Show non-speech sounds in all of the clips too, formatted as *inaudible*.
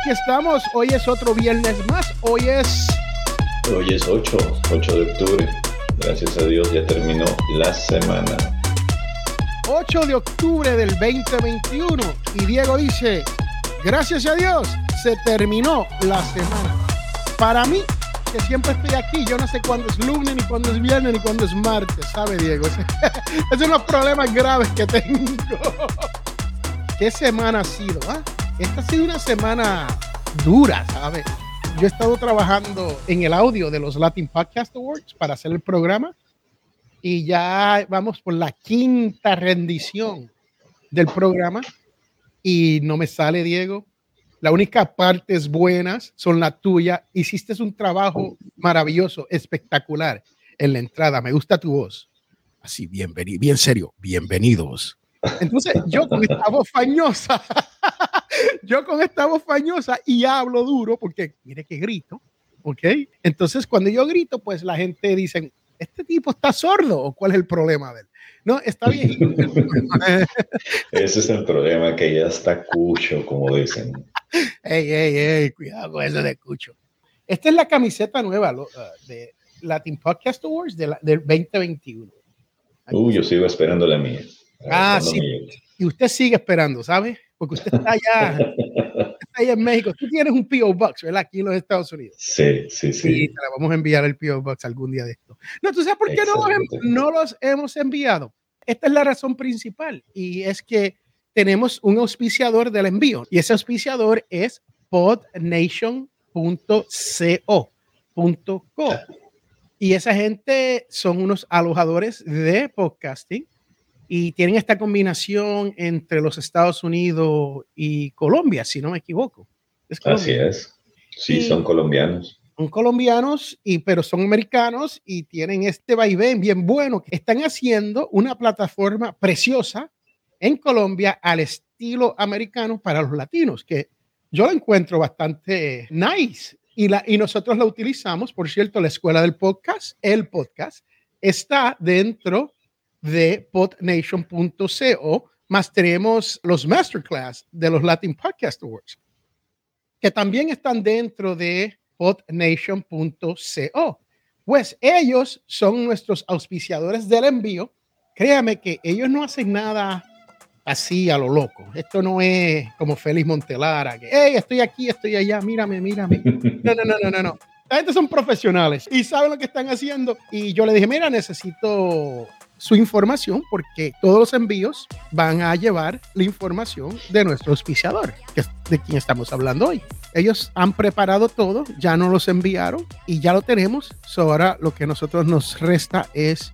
aquí estamos. Hoy es otro viernes más. Hoy es. Hoy es 8, 8 de octubre. Gracias a Dios ya terminó la semana. 8 de octubre del 2021. Y Diego dice: Gracias a Dios se terminó la semana. Para mí, que siempre estoy aquí, yo no sé cuándo es lunes, ni cuándo es viernes, ni cuándo es martes, ¿sabe, Diego? *laughs* Es unos problemas graves que tengo. *laughs* ¿Qué semana ha sido? Ah? Esta ha sido una semana dura, ¿sabes? Yo he estado trabajando en el audio de los Latin Podcast Awards para hacer el programa y ya vamos por la quinta rendición del programa y no me sale, Diego. La única partes buenas son la tuya. Hiciste un trabajo maravilloso, espectacular en la entrada. Me gusta tu voz. Así, bienvenido, bien serio, bienvenidos. Entonces, yo con esta voz fañosa, yo con esta voz fañosa y hablo duro porque mire que grito, ¿ok? Entonces, cuando yo grito, pues la gente dice, ¿este tipo está sordo o cuál es el problema de él? No, está bien. Ese es el problema, que ya está cucho, como dicen. Ey, ey, ey, cuidado con eso de cucho. Esta es la camiseta nueva uh, de Latin Podcast Awards del 2021. Uy, yo sigo esperando la mía. Ah, sí. Y usted sigue esperando, ¿sabe? Porque usted está allá, está allá en México. Tú tienes un P.O. Box, ¿verdad? Aquí en los Estados Unidos. Sí, sí, sí. Y te la vamos a enviar el P.O. Box algún día de esto. No, ¿tú sabes por qué no los, no los hemos enviado? Esta es la razón principal y es que tenemos un auspiciador del envío y ese auspiciador es podnation.co.co. Y esa gente son unos alojadores de podcasting y tienen esta combinación entre los Estados Unidos y Colombia, si no me equivoco. Así es. Sí, son colombianos. Son colombianos, y, pero son americanos y tienen este vaivén bien bueno. Están haciendo una plataforma preciosa en Colombia al estilo americano para los latinos, que yo la encuentro bastante nice. Y, la, y nosotros la utilizamos, por cierto, la escuela del podcast, el podcast, está dentro de podnation.co, más tenemos los masterclass de los Latin Podcast Awards, que también están dentro de podnation.co. Pues ellos son nuestros auspiciadores del envío. Créame que ellos no hacen nada así a lo loco. Esto no es como Félix Montelara, que, hey, estoy aquí, estoy allá, mírame, mírame. *laughs* No, no, no, no, no, no. La gente son profesionales y saben lo que están haciendo. Y yo le dije, mira, necesito su información porque todos los envíos van a llevar la información de nuestro auspiciador, que es de quien estamos hablando hoy. Ellos han preparado todo, ya nos los enviaron y ya lo tenemos. ahora lo que nosotros nos resta es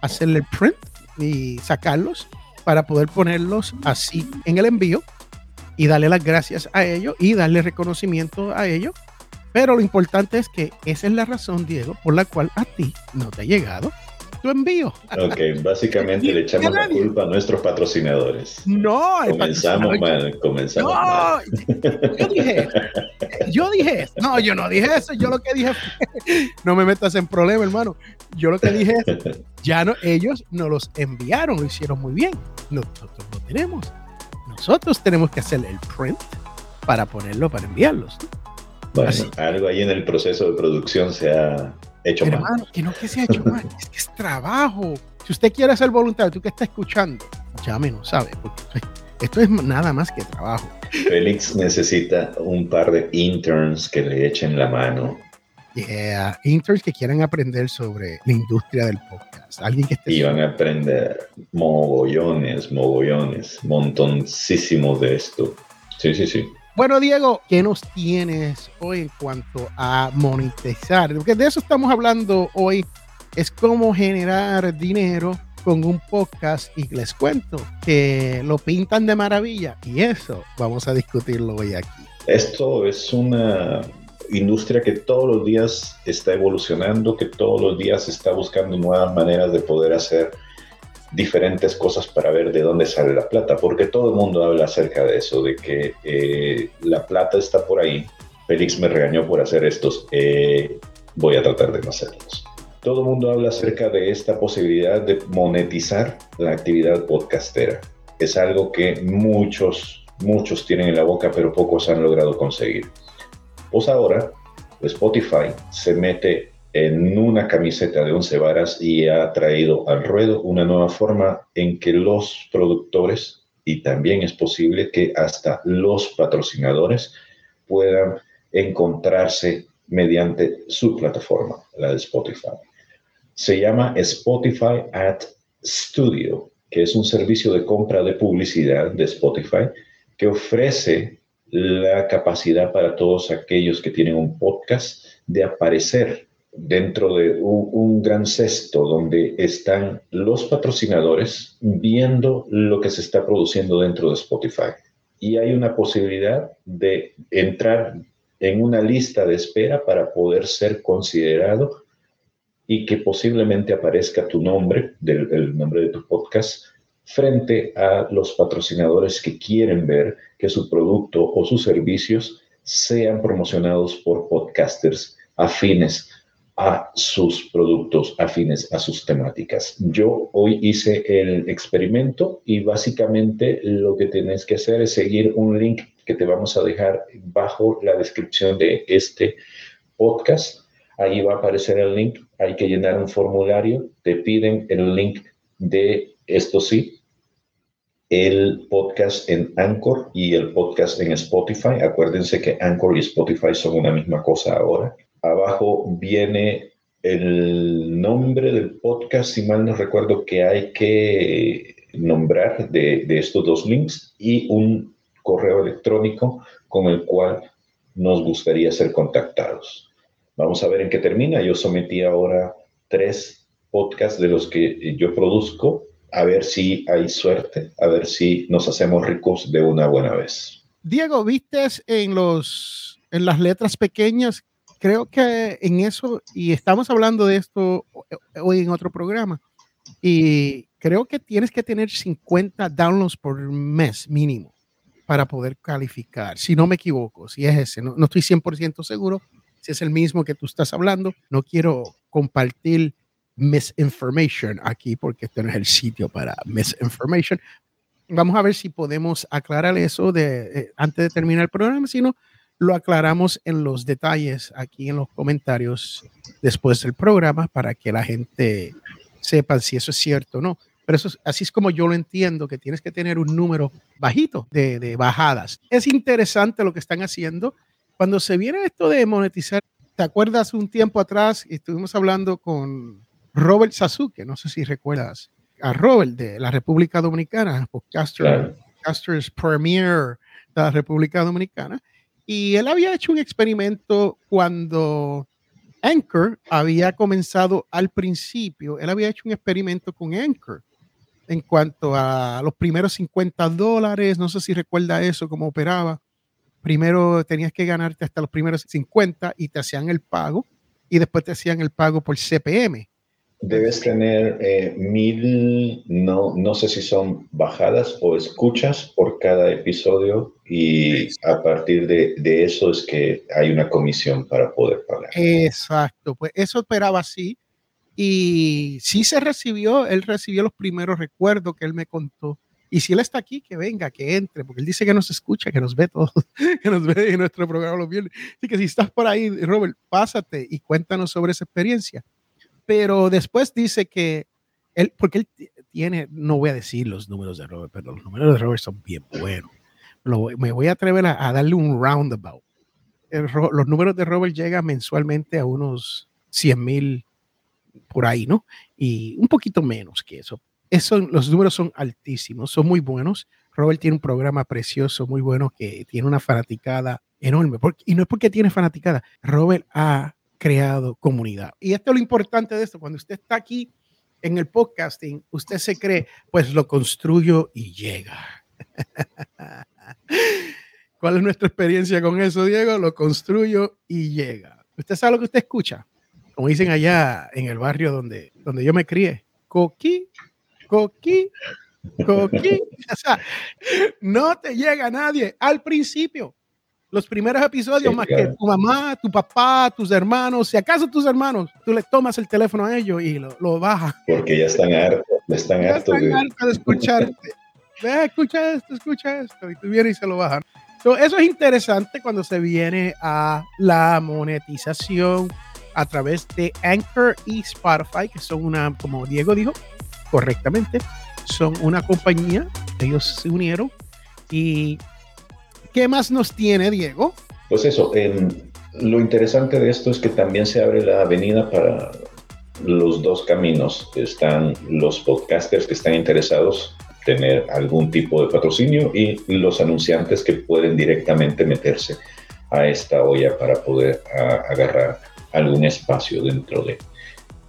hacerle el print y sacarlos para poder ponerlos así en el envío y darle las gracias a ellos y darle reconocimiento a ellos. Pero lo importante es que esa es la razón, Diego, por la cual a ti no te ha llegado tu envío. Ok, básicamente le echamos la culpa a nuestros patrocinadores. No, comenzamos mal, comenzamos mal. Yo dije, yo dije, no, yo no dije eso, yo lo que dije *laughs* no me metas en problema, hermano. Yo lo que dije es, *laughs* ya no, ellos nos los enviaron, lo hicieron muy bien. Nosotros lo tenemos. Nosotros tenemos que hacer el print para ponerlo, para enviarlos. Bueno, algo ahí en el proceso de producción se ha hecho Hermano, que no que se ha hecho mal, es que es trabajo. Si usted quiere ser voluntario, tú que está escuchando, llámenos, ¿sabe? Porque esto es nada más que trabajo. Félix necesita un par de interns que le echen la mano. Yeah, interns que quieran aprender sobre la industria del podcast. Alguien que esté. Y van a aprender mogollones, mogollones, montoncísimo de esto. Sí, sí, sí. Bueno, Diego, ¿qué nos tienes hoy en cuanto a monetizar? Porque de eso estamos hablando hoy, es cómo generar dinero con un podcast y les cuento que lo pintan de maravilla y eso vamos a discutirlo hoy aquí. Esto es una industria que todos los días está evolucionando, que todos los días está buscando nuevas maneras de poder hacer diferentes cosas para ver de dónde sale la plata, porque todo el mundo habla acerca de eso, de que eh, la plata está por ahí. Félix me regañó por hacer estos, eh, voy a tratar de no hacerlos. Todo el mundo habla acerca de esta posibilidad de monetizar la actividad podcastera. Es algo que muchos muchos tienen en la boca, pero pocos han logrado conseguir. Pues ahora Spotify se mete en una camiseta de once varas y ha traído al ruedo una nueva forma en que los productores y también es posible que hasta los patrocinadores puedan encontrarse mediante su plataforma, la de Spotify. Se llama Spotify at Studio, que es un servicio de compra de publicidad de Spotify que ofrece la capacidad para todos aquellos que tienen un podcast de aparecer dentro de un, gran cesto donde están los patrocinadores viendo lo que se está produciendo dentro de Spotify. Y hay una posibilidad de entrar en una lista de espera para poder ser considerado y que posiblemente aparezca tu nombre, del, el nombre de tu podcast, frente a los patrocinadores que quieren ver que su producto o sus servicios sean promocionados por podcasters afines a sus productos, afines a sus temáticas. Yo hoy hice el experimento y básicamente lo que tienes que hacer es seguir un link que te vamos a dejar bajo la descripción de este podcast. Ahí va a aparecer el link, hay que llenar un formulario, te piden el link de esto sí, el podcast en Anchor y el podcast en Spotify. Acuérdense que Anchor y Spotify son una misma cosa ahora. Abajo viene el nombre del podcast, si mal no recuerdo, que hay que nombrar de, de estos dos links y un correo electrónico con el cual nos gustaría ser contactados. Vamos a ver en qué termina. Yo sometí ahora tres podcasts de los que yo produzco a ver si hay suerte, a ver si nos hacemos ricos de una buena vez. Diego, ¿viste en, los, en las letras pequeñas? Creo que en eso, y estamos hablando de esto hoy en otro programa, y creo que tienes que tener 50 downloads por mes mínimo para poder calificar, si no me equivoco, si es ese, no, no estoy 100% seguro si es el mismo que tú estás hablando, no quiero compartir misinformation aquí, porque este no es el sitio para misinformation. Vamos a ver si podemos aclarar eso de, eh, antes de terminar el programa, si no, lo aclaramos en los detalles aquí en los comentarios después del programa para que la gente sepa si eso es cierto o no. Pero eso, así es como yo lo entiendo, que tienes que tener un número bajito de, de bajadas. Es interesante lo que están haciendo. Cuando se viene esto de monetizar, ¿te acuerdas un tiempo atrás? Estuvimos hablando con Robert Sasuke, no sé si recuerdas a Robert de la República Dominicana, podcaster, podcasters premier de la República Dominicana, y él había hecho un experimento cuando Anchor había comenzado al principio, él había hecho un experimento con Anchor en cuanto a los primeros 50 dólares, no sé si recuerda eso, cómo operaba. Primero tenías que ganarte hasta los primeros 50 y te hacían el pago y después te hacían el pago por CPM. Debes tener eh, mil, no, no sé si son bajadas o escuchas por cada episodio y a partir de, de, eso es que hay una comisión para poder pagar. Exacto, pues eso operaba así y sí se recibió, él recibió los primeros recuerdos que él me contó. Y si él está aquí, que venga, que entre, porque él dice que nos escucha, que nos ve todos, *laughs* que nos ve en nuestro programa los viernes. Así que si estás por ahí, Robert, pásate y cuéntanos sobre esa experiencia pero después dice que él, porque él tiene, no voy a decir los números de Robert, pero los números de Robert son bien buenos. me voy a atrever a, darle un roundabout. los números de Robert llegan mensualmente a unos 100 mil por ahí, ¿no? Y un poquito menos que eso. eso. Los números son altísimos, son muy buenos. Robert tiene un programa precioso, muy bueno, que tiene una fanaticada enorme. y no es porque tiene fanaticada. Robert ha creado comunidad. Y esto es lo importante de esto, cuando usted está aquí en el podcasting, usted se cree, pues lo construyo y llega. *laughs* ¿Cuál es nuestra experiencia con eso, Diego? Lo construyo y llega. ¿Usted sabe lo que usted escucha? Como dicen allá en el barrio donde, donde yo me crié, coqui, coqui, coqui. *laughs* O sea, no te llega nadie al principio los primeros episodios, más que tu mamá, tu papá, tus hermanos, si acaso tus hermanos, tú le tomas el teléfono a ellos y lo, lo bajas. Porque ya están hartos, están, ya hartos, están hartos de escucharte. *laughs* escucha esto, escucha esto. Y tú vienes y se lo bajan. eso es interesante cuando se viene a la monetización a través de Anchor y Spotify, que son una, como Diego dijo correctamente, son una compañía. Ellos se unieron. ¿Y qué más nos tiene, Diego? Pues eso, lo interesante de esto es que también se abre la avenida para los dos caminos. Están los podcasters que están interesados en tener algún tipo de patrocinio y los anunciantes que pueden directamente meterse a esta olla para poder agarrar algún espacio dentro de.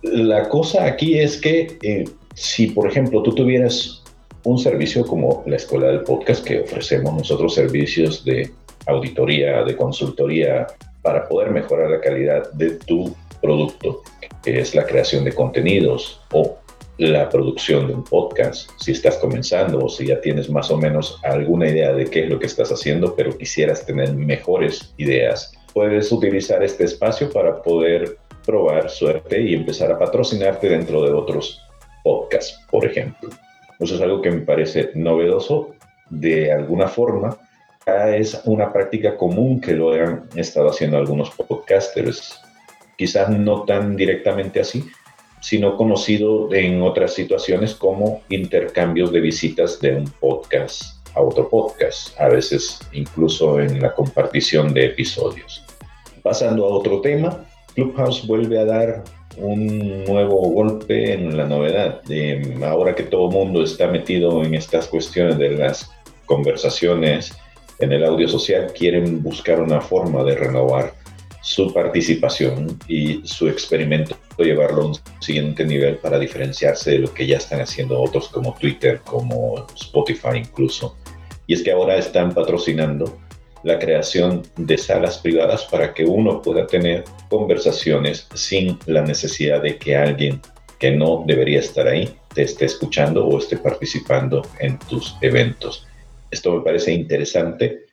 La cosa aquí es que eh, si, por ejemplo, tú tuvieras un servicio como la Escuela del Podcast, que ofrecemos nosotros servicios de auditoría, de consultoría, para poder mejorar la calidad de tu producto, que es la creación de contenidos o la producción de un podcast, si estás comenzando o si ya tienes más o menos alguna idea de qué es lo que estás haciendo, pero quisieras tener mejores ideas, puedes utilizar este espacio para poder probar suerte y empezar a patrocinarte dentro de otros podcasts, por ejemplo. Eso es algo que me parece novedoso de alguna forma es una práctica común que lo han estado haciendo algunos podcasters, quizás no tan directamente así, sino conocido en otras situaciones como intercambios de visitas de un podcast a otro podcast, a veces incluso en la compartición de episodios. Pasando a otro tema, Clubhouse vuelve a dar un nuevo golpe en la novedad. ahora que todo el mundo está metido en estas cuestiones de las conversaciones en el audio social quieren buscar una forma de renovar su participación y su experimento, llevarlo a un siguiente nivel para diferenciarse de lo que ya están haciendo otros como Twitter, como Spotify incluso. Y es que ahora están patrocinando la creación de salas privadas para que uno pueda tener conversaciones sin la necesidad de que alguien que no debería estar ahí te esté escuchando o esté participando en tus eventos. Esto me parece interesante.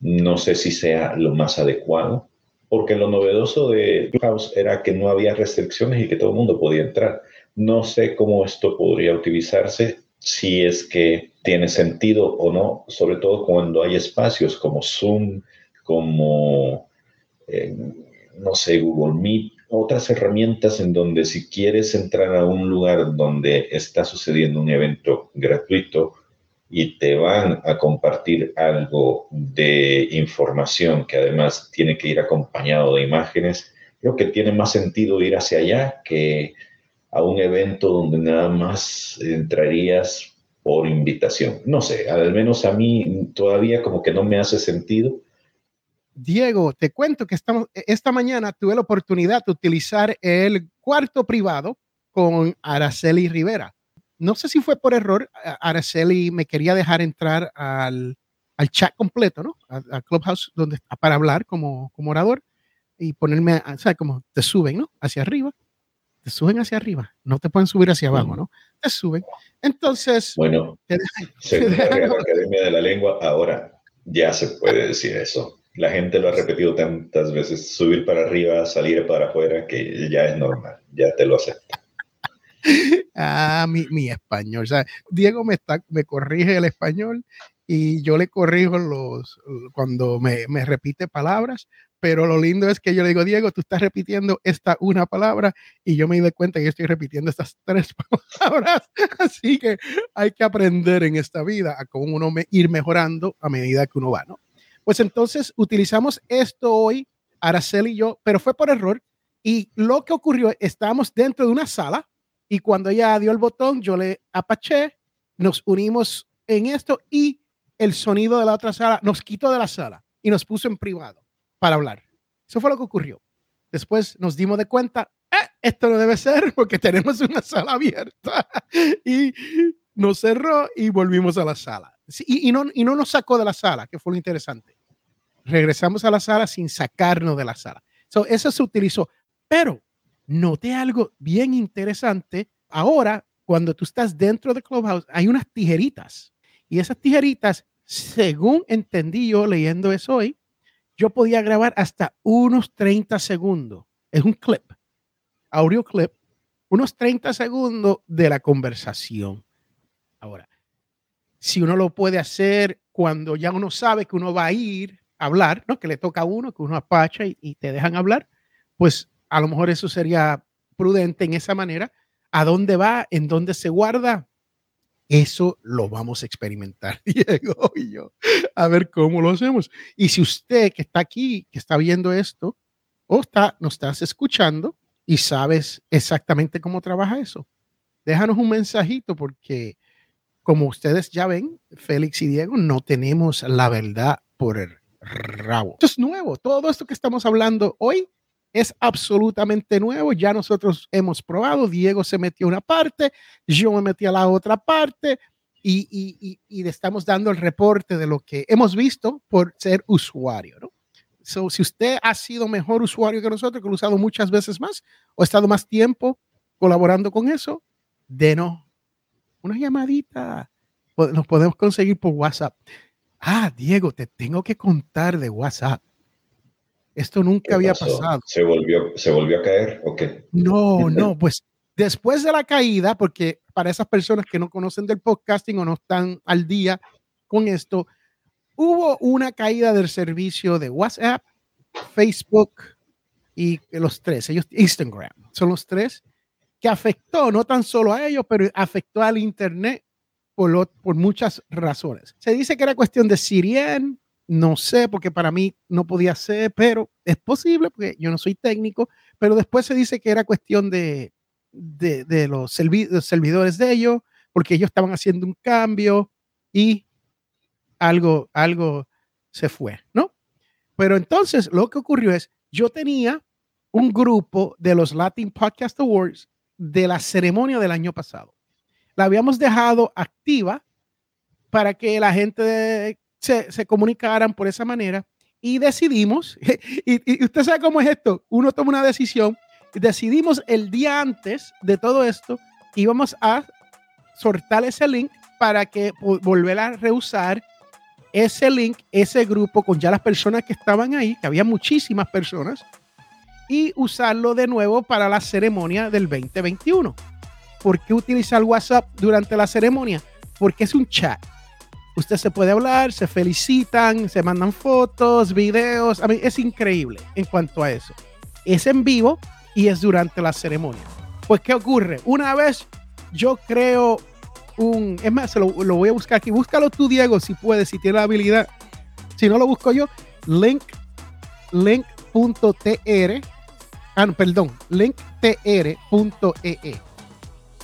No sé si sea lo más adecuado, porque lo novedoso de Clubhouse era que no había restricciones y que todo el mundo podía entrar. No sé cómo esto podría utilizarse, si es que tiene sentido o no, sobre todo cuando hay espacios como Zoom, como, eh, no sé, Google Meet, otras herramientas en donde si quieres entrar a un lugar donde está sucediendo un evento gratuito, y te van a compartir algo de información que además tiene que ir acompañado de imágenes, creo que tiene más sentido ir hacia allá que a un evento donde nada más entrarías por invitación. No sé, al menos a mí todavía como que no me hace sentido. Diego, te cuento que estamos, esta mañana tuve la oportunidad de utilizar el cuarto privado con Araceli Rivera no sé si fue por error, Araceli me quería dejar entrar al, al chat completo, ¿no? A, Clubhouse donde, para hablar como, como orador y ponerme, o sea, como te suben, ¿no? Hacia arriba, te suben hacia arriba, no te pueden subir hacia abajo, ¿no? Te suben. Entonces, bueno, según la Academia de la Lengua, ahora ya se puede decir eso. La gente lo ha repetido tantas veces, subir para arriba, salir para afuera, que ya es normal, ya te lo acepta ah, mi, mi, español. O sea, Diego me, está, me corrige el español y yo le corrijo los cuando me, me, repite palabras, pero lo lindo es que yo le digo, Diego, tú estás repitiendo esta una palabra y yo me doy cuenta que estoy repitiendo estas tres *laughs* palabras. Así que hay que aprender en esta vida a cómo uno ir mejorando a medida que uno va, ¿no? Pues entonces utilizamos esto hoy, Araceli y yo, pero fue por error. Y lo que ocurrió, estábamos dentro de una sala y cuando ella dio el botón, yo le apaché, nos unimos en esto y el sonido de la otra sala nos quitó de la sala y nos puso en privado para hablar. Eso fue lo que ocurrió. Después nos dimos de cuenta, eh, esto no debe ser porque tenemos una sala abierta *laughs* y nos cerró y volvimos a la sala. y, no, y no nos sacó de la sala, que fue lo interesante. Regresamos a la sala sin sacarnos de la sala. eso se utilizó, pero noté algo bien interesante. Ahora, cuando tú estás dentro de Clubhouse, hay unas tijeritas. Y esas tijeritas, según entendí yo leyendo eso hoy, yo podía grabar hasta unos 30 segundos. Es un clip, audio clip, unos 30 segundos de la conversación. Ahora, si uno lo puede hacer cuando ya uno sabe que uno va a ir a hablar, ¿no? Que le toca a uno, que uno apacha y, y te dejan hablar, pues a lo mejor eso sería prudente en esa manera. ¿A dónde va? ¿En dónde se guarda? Eso lo vamos a experimentar, *laughs* Diego y yo, a ver cómo lo hacemos. Y si usted que está aquí, que está viendo esto, o está, nos estás escuchando y sabes exactamente cómo trabaja eso, déjanos un mensajito porque como ustedes ya ven, Félix y Diego no tenemos la verdad por el rabo. Esto es nuevo. Todo esto que estamos hablando hoy es absolutamente nuevo. Ya nosotros hemos probado. Diego se metió a una parte, yo me metí a la otra parte y, le estamos dando el reporte de lo que hemos visto por ser usuario. So, si usted ha sido mejor usuario que nosotros, que lo ha usado muchas veces más o ha estado más tiempo colaborando con eso, denos una llamadita. Nos podemos conseguir por WhatsApp. Ah, Diego, te tengo que contar de WhatsApp. Esto nunca había pasado. ¿Se volvió, ¿Se volvió a caer o qué? No, *laughs* no, pues después de la caída, porque para esas personas que no conocen del podcasting o no están al día con esto, hubo una caída del servicio de WhatsApp, Facebook y los tres, ellos Instagram, son los tres que afectó no tan solo a ellos, pero afectó al Internet por, por muchas razones. Se dice que era cuestión de Sirien, no sé, porque para mí no podía ser, pero es posible, porque yo no soy técnico, pero después se dice que era cuestión de, de, los, servidores de ellos, porque ellos estaban haciendo un cambio y algo, algo se fue, ¿no? Pero entonces lo que ocurrió es, yo tenía un grupo de los Latin Podcast Awards de la ceremonia del año pasado. La habíamos dejado activa para que la gente se, comunicaran por esa manera y decidimos, *laughs* y, usted sabe cómo es esto, uno toma una decisión, decidimos el día antes de todo esto, íbamos a sortar ese link para que volver a reusar ese link, ese grupo con ya las personas que estaban ahí, que había muchísimas personas, y usarlo de nuevo para la ceremonia del 2021. ¿Por qué utilizar WhatsApp durante la ceremonia? Porque es un chat usted se puede hablar, se felicitan, se mandan fotos, videos. A mí es increíble en cuanto a eso. Es en vivo y es durante la ceremonia. Pues, ¿qué ocurre? Una vez yo creo un. Es más, lo, voy a buscar aquí. Búscalo tú, Diego, si puedes, si tienes la habilidad. Si no lo busco yo, link, link.tr. Ah, no, perdón, linktr.ee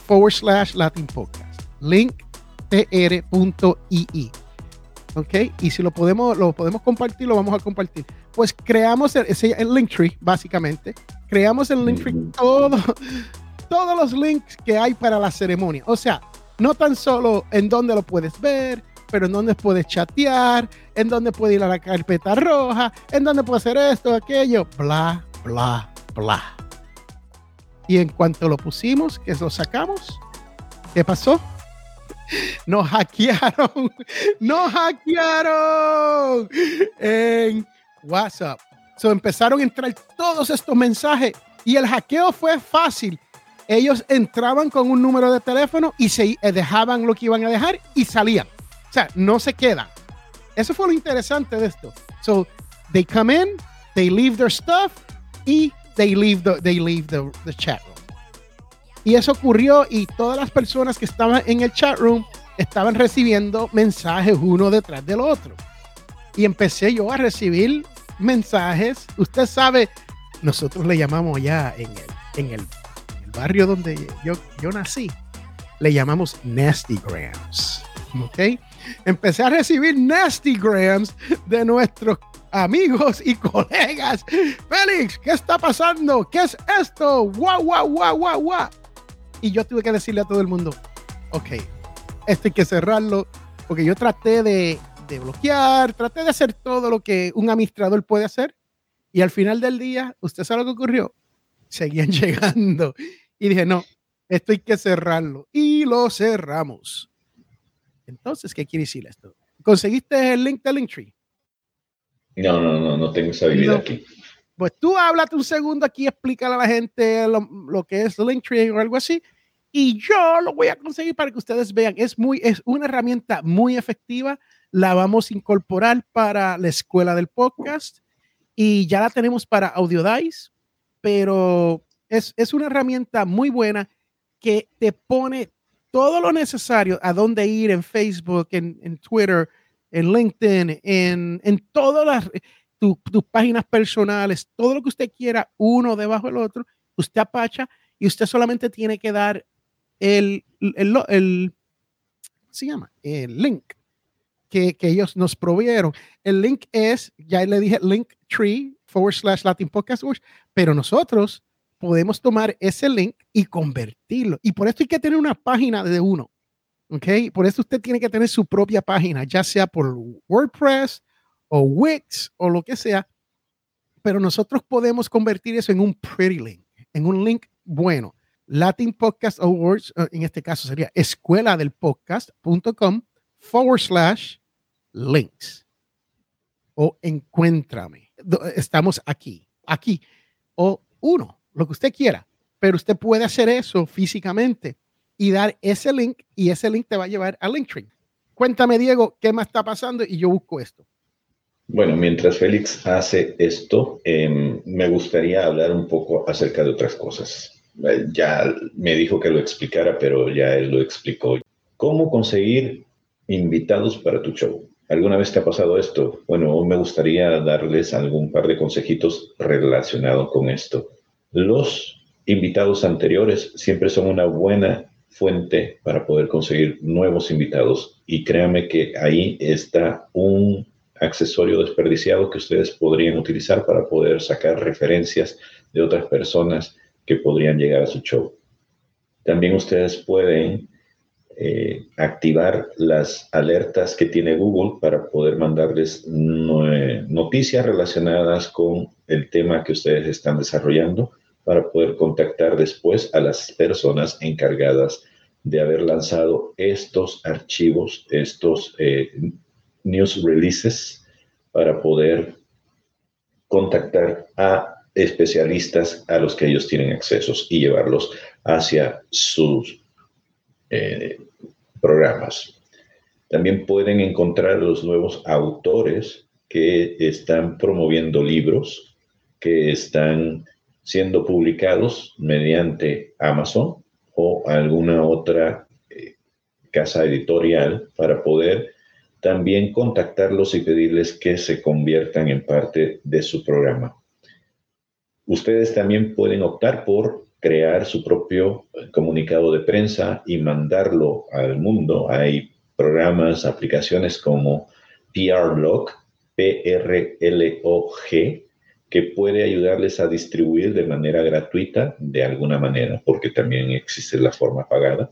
forward slash Latin Podcast. Link tr.ii. ¿Ok? Y si lo podemos, lo podemos compartir, lo vamos a compartir. Pues creamos el, el Linktree, básicamente. Creamos el Linktree todo, todos los links que hay para la ceremonia. O sea, no tan solo en dónde lo puedes ver, pero en dónde puedes chatear, en dónde puedes ir a la carpeta roja, en dónde puedes hacer esto, aquello, bla, bla, bla. Y en cuanto lo pusimos, que lo sacamos, ¿qué pasó? Nos hackearon. *laughs* Nos hackearon en WhatsApp. So, empezaron a entrar todos estos mensajes y el hackeo fue fácil. Ellos entraban con un número de teléfono y se eh, dejaban lo que iban a dejar y salían. O sea, no se quedan. Eso fue lo interesante de esto. So, they come in, they leave their stuff y they leave the, they leave the, the chat room. Y eso ocurrió y todas las personas que estaban en el chat room estaban recibiendo mensajes uno detrás del otro. Y empecé yo a recibir mensajes. Usted sabe, nosotros le llamamos ya en el, en el, barrio donde yo, yo nací, le llamamos Nastygrams. ¿Ok? Empecé a recibir Nastygrams de nuestros amigos y colegas. Félix, ¿qué está pasando? ¿Qué es esto? Guau, guau, guau, guau y yo tuve que decirle a todo el mundo, ok, esto hay que cerrarlo, porque yo traté de, de bloquear, traté de hacer todo lo que un administrador puede hacer, y al final del día, ¿usted sabe lo que ocurrió? Seguían *laughs* llegando. Y dije, no, esto hay que cerrarlo. Y lo cerramos. Entonces, ¿qué quiere decir esto? ¿Conseguiste el link de Linktree? No, no, no, no tengo esa habilidad aquí. Pues tú háblate un segundo aquí, explícale a la gente lo, que es Linktree o algo así, Y yo lo voy a conseguir para que ustedes vean. Es, muy, es una herramienta muy efectiva. La vamos a incorporar para la escuela del podcast y ya la tenemos para Audiodice, pero es, es una herramienta muy buena que te pone todo lo necesario a dónde ir en Facebook, en, en Twitter, en LinkedIn, en, en todas las tus páginas personales, todo lo que usted quiera, uno debajo del otro, usted apacha y usted solamente tiene que dar el, el, el, se llama? El link que, que, ellos nos provieron. El link es, ya le dije, link tree forward slash Latin Podcast pero nosotros podemos tomar ese link y convertirlo. Y por esto hay que tener una página de uno. ¿Ok? Por eso usted tiene que tener su propia página, ya sea por WordPress o Wix o lo que sea. Pero nosotros podemos convertir eso en un pretty link, en un link bueno. Latin Podcast Awards, eh, en este caso sería escuela del podcast.com forward slash links. O encuéntrame. Estamos aquí, aquí. O uno, lo que usted quiera. Pero usted puede hacer eso físicamente y dar ese link y ese link te va a llevar a Linktree. Cuéntame, Diego, qué más está pasando y yo busco esto. Bueno, mientras Félix hace esto, em, me gustaría hablar un poco acerca de otras cosas. Eh, ya me dijo que lo explicara, pero ya él lo explicó. ¿Cómo conseguir invitados para tu show? ¿Alguna vez te ha pasado esto? Bueno, me gustaría darles algún par de consejitos relacionados con esto. Los invitados anteriores siempre son una buena fuente para poder conseguir nuevos invitados y créame que ahí está un accesorio desperdiciado que ustedes podrían utilizar para poder sacar referencias de otras personas que podrían llegar a su show. También ustedes pueden eh, activar las alertas que tiene Google para poder mandarles noticias relacionadas con el tema que ustedes están desarrollando para poder contactar después a las personas encargadas de haber lanzado estos archivos, estos eh, news releases, para poder contactar a especialistas a los que ellos tienen accesos y llevarlos hacia sus eh, programas. También pueden encontrar los nuevos autores que están promoviendo libros que están siendo publicados mediante Amazon o alguna otra eh, casa editorial para poder también contactarlos y pedirles que se conviertan en parte de su programa. Ustedes también pueden optar por crear su propio eh, comunicado de prensa y mandarlo al mundo. Hay programas, aplicaciones como PRLog, P-R-L-O-G, que puede ayudarles a distribuir de manera gratuita, de alguna manera, porque también existe la forma pagada,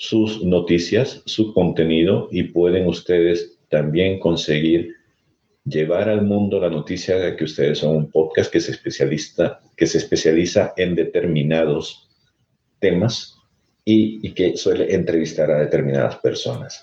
sus noticias, su contenido y pueden ustedes también conseguir llevar al mundo la noticia de que ustedes son un podcast que se, especializa, que se especializa en determinados temas y, y, que suele entrevistar a determinadas personas.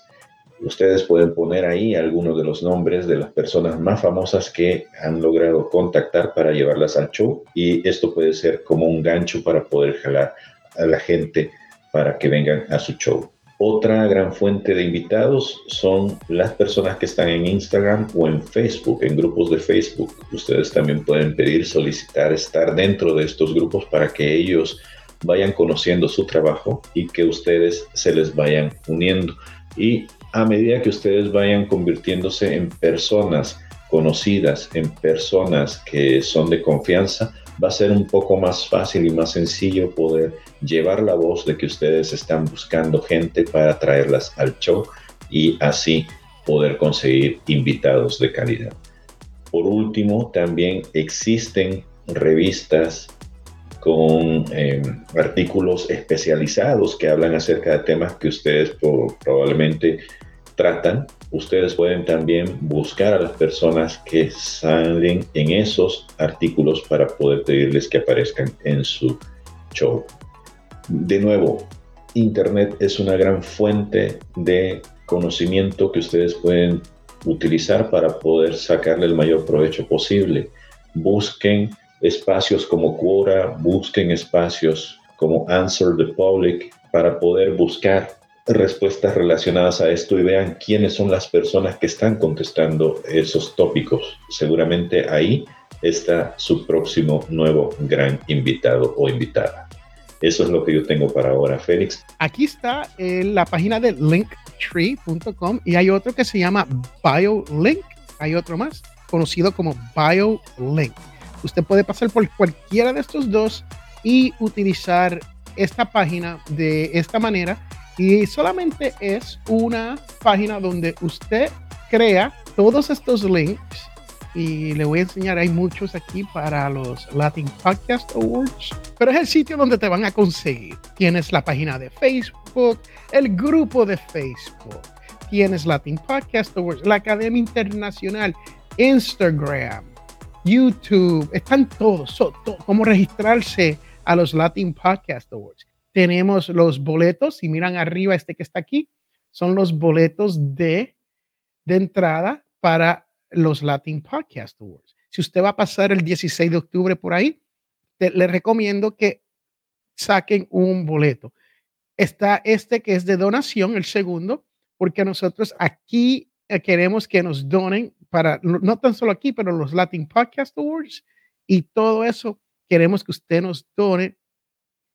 Ustedes pueden poner ahí algunos de los nombres de las personas más famosas que han logrado contactar para llevarlas al show y esto puede ser como un gancho para poder jalar a la gente para que vengan a su show. Otra gran fuente de invitados son las personas que están en Instagram o en Facebook, en grupos de Facebook. Ustedes también pueden pedir, solicitar estar dentro de estos grupos para que ellos vayan conociendo su trabajo y que ustedes se les vayan uniendo. Y a medida que ustedes vayan convirtiéndose en personas conocidas, en personas que son de confianza, va a ser un poco más fácil y más sencillo poder llevar la voz de que ustedes están buscando gente para traerlas al show y así poder conseguir invitados de calidad. Por último, también existen revistas con em, artículos especializados que hablan acerca de temas que ustedes probablemente tratan ustedes pueden también buscar a las personas que salen en esos artículos para poder pedirles que aparezcan en su show. De nuevo, Internet es una gran fuente de conocimiento que ustedes pueden utilizar para poder sacarle el mayor provecho posible. Busquen espacios como Quora, busquen espacios como Answer the Public, para poder buscar respuestas relacionadas a esto y vean quiénes son las personas que están contestando esos tópicos. Seguramente ahí está su próximo nuevo gran invitado o invitada. Eso es lo que yo tengo para ahora, Félix. Aquí está en la página de linktree.com y hay otro que se llama BioLink. Hay otro más conocido como BioLink. Usted puede pasar por cualquiera de estos dos y utilizar esta página de esta manera. Y solamente es una página donde usted crea todos estos links y le voy a enseñar, hay muchos aquí para los Latin Podcast Awards, pero es el sitio donde te van a conseguir. Tienes la página de Facebook, el grupo de Facebook, tienes Latin Podcast Awards, la Academia Internacional, Instagram, YouTube, están todos, so, cómo registrarse a los Latin Podcast Awards. Tenemos los boletos, si miran arriba este que está aquí, son los boletos de, de entrada para los Latin Podcast Awards. Si usted va a pasar el 16 de octubre por ahí, le recomiendo que saquen un boleto. Está este que es de donación, el segundo, porque nosotros aquí eh, queremos que nos donen para, no tan solo aquí, pero los Latin Podcast Awards y todo eso, queremos que usted nos done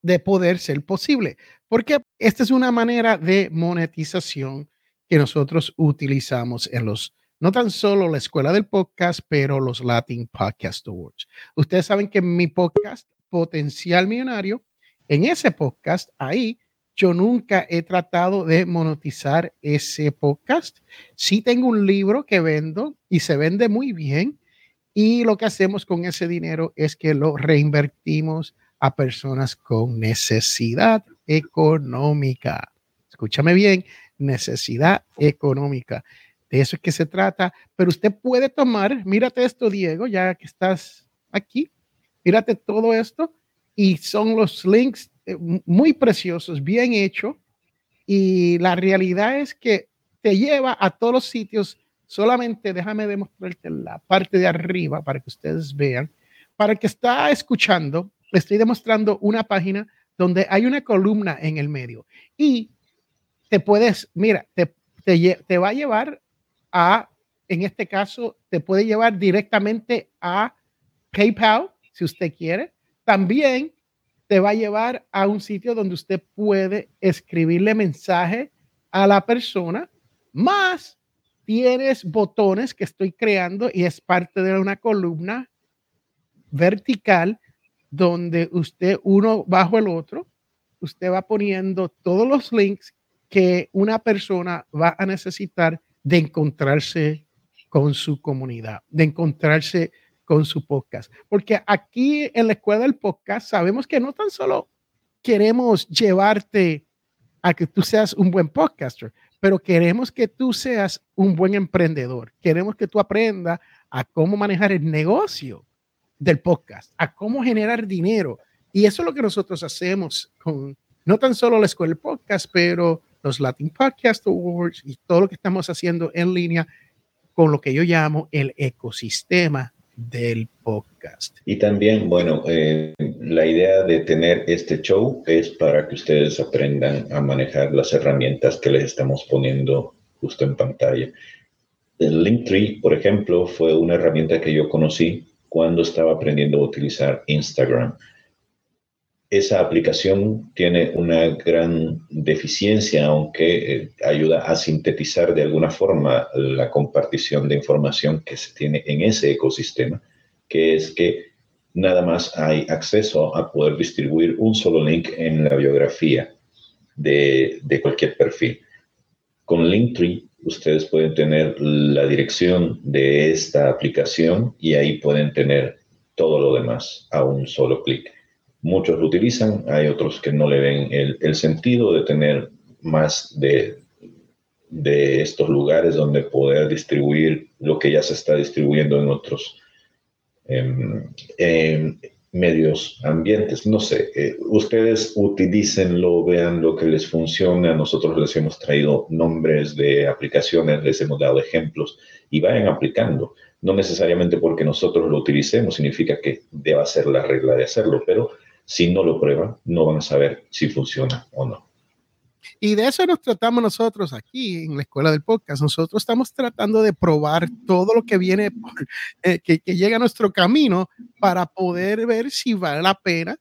de poder ser posible, porque esta es una manera de monetización que nosotros utilizamos en los no tan solo la escuela del podcast, pero los Latin Podcast Awards. Ustedes saben que mi podcast, Potencial Millonario, en ese podcast, ahí yo nunca he tratado de monetizar ese podcast. Sí tengo un libro que vendo y se vende muy bien. Y lo que hacemos con ese dinero es que lo reinvertimos a personas con necesidad económica. Escúchame bien, necesidad económica. De eso es que se trata. Pero usted puede tomar, mírate esto, Diego, ya que estás aquí, mírate todo esto y son los links eh, muy preciosos, bien hechos. Y la realidad es que te lleva a todos los sitios. Solamente déjame demostrarte la parte de arriba para que ustedes vean. Para que está escuchando, estoy demostrando una página donde hay una columna en el medio y te puedes, mira, te, te, va a llevar a, en este caso, te puede llevar directamente a PayPal, si usted quiere. También te va a llevar a un sitio donde usted puede escribirle mensaje a la persona, más tienes botones que estoy creando y es parte de una columna vertical donde usted uno bajo el otro, usted va poniendo todos los links que una persona va a necesitar de encontrarse con su comunidad, de encontrarse con su podcast. Porque aquí en la escuela del podcast sabemos que no tan solo queremos llevarte a que tú seas un buen podcaster, pero queremos que tú seas un buen emprendedor. Queremos que tú aprendas a cómo manejar el negocio del podcast, a cómo generar dinero. Y eso es lo que nosotros hacemos con no tan solo la escuela del podcast, pero los Latin Podcast Awards y todo lo que estamos haciendo en línea con lo que yo llamo el ecosistema del podcast. Y también, bueno, eh, la idea de tener este show es para que ustedes aprendan a manejar las herramientas que les estamos poniendo justo en pantalla. El Linktree, por ejemplo, fue una herramienta que yo conocí cuando estaba aprendiendo a utilizar Instagram esa aplicación tiene una gran deficiencia, aunque eh, ayuda a sintetizar de alguna forma la compartición de información que se tiene en ese ecosistema, que es que nada más hay acceso a poder distribuir un solo link en la biografía de, de cualquier perfil. Con Linktree ustedes pueden tener la dirección de esta aplicación y ahí pueden tener todo lo demás a un solo clic. Muchos lo utilizan, hay otros que no le ven el, sentido de tener más de, de estos lugares donde poder distribuir lo que ya se está distribuyendo en otros em, medios ambientes. No sé, eh, ustedes utilícenlo, vean lo que les funciona. Nosotros les hemos traído nombres de aplicaciones, les hemos dado ejemplos y vayan aplicando. No necesariamente porque nosotros lo utilicemos significa que deba ser la regla de hacerlo, pero si no lo prueban, no van a saber si funciona o no. Y de eso nos tratamos nosotros aquí en la escuela del podcast. Nosotros estamos tratando de probar todo lo que viene, *laughs* eh, que, que, llega a nuestro camino para poder ver si vale la pena,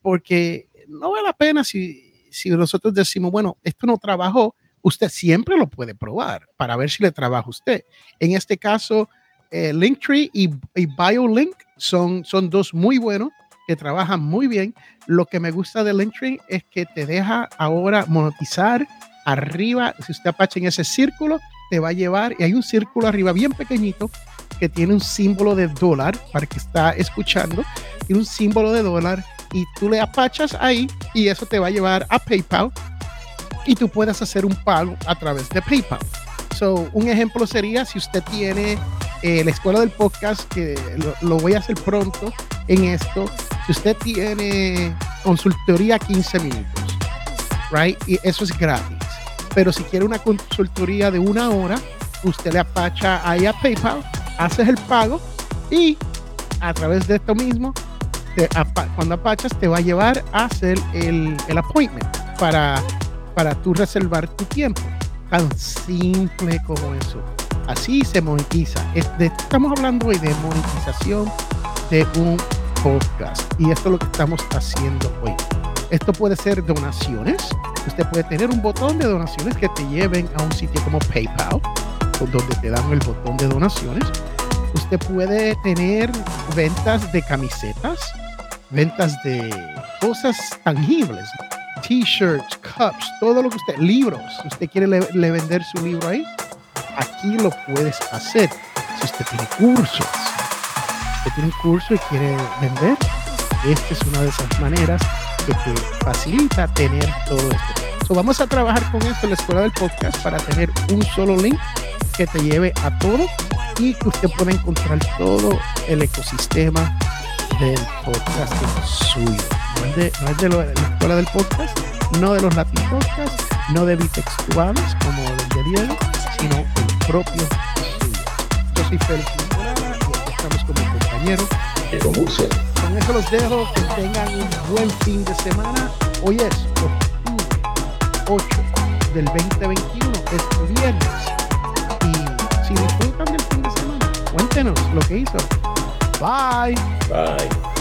porque no vale la pena si, si nosotros decimos, bueno, esto no trabajó, usted siempre lo puede probar para ver si le trabaja a usted. En este caso, eh, Linktree y, y BioLink son, son dos muy buenos que trabajan muy bien. Lo que me gusta de Linktree es que te deja ahora monetizar arriba. Si usted apacha en ese círculo, te va a llevar y hay un círculo arriba bien pequeñito que tiene un símbolo de dólar para que está escuchando. Tiene un símbolo de dólar y tú le apachas ahí y eso te va a llevar a PayPal y tú puedes hacer un pago a través de PayPal. So, un ejemplo sería si usted tiene eh, la escuela del podcast, que lo, voy a hacer pronto en esto, si usted tiene consultoría 15 minutos, right? Y eso es gratis. Pero si quiere una consultoría de una hora, usted le apacha ahí a PayPal, haces el pago y a través de esto mismo, cuando apachas, te va a llevar a hacer el, el appointment para, para tú reservar tu tiempo. Tan simple como eso. Así se monetiza. estamos hablando hoy de monetización de un podcast. Y esto es lo que estamos haciendo hoy. Esto puede ser donaciones. Usted puede tener un botón de donaciones que te lleven a un sitio como PayPal, donde te dan el botón de donaciones. Usted puede tener ventas de camisetas, ventas de cosas tangibles, t-shirts, cups, todo lo que usted, libros. Usted quiere le, vender su libro ahí, aquí lo puedes hacer. Si usted tiene cursos, tiene un curso y quiere vender, esta es una de esas maneras que te facilita tener todo esto. vamos a trabajar con esto en la escuela del podcast para tener un solo link que te lleve a todo y que usted pueda encontrar todo el ecosistema del podcast suyo. No es de, la escuela del podcast, no de los Latin Podcasts, no de bitextuales como el de Diego, sino el propio suyo. Yo soy Diego Murcia. Con eso los dejo, que tengan un buen fin de semana. Hoy es octubre 8 del 2021, es viernes. Y si disfrutan del fin de semana, cuéntenos lo que hizo. Bye. Bye.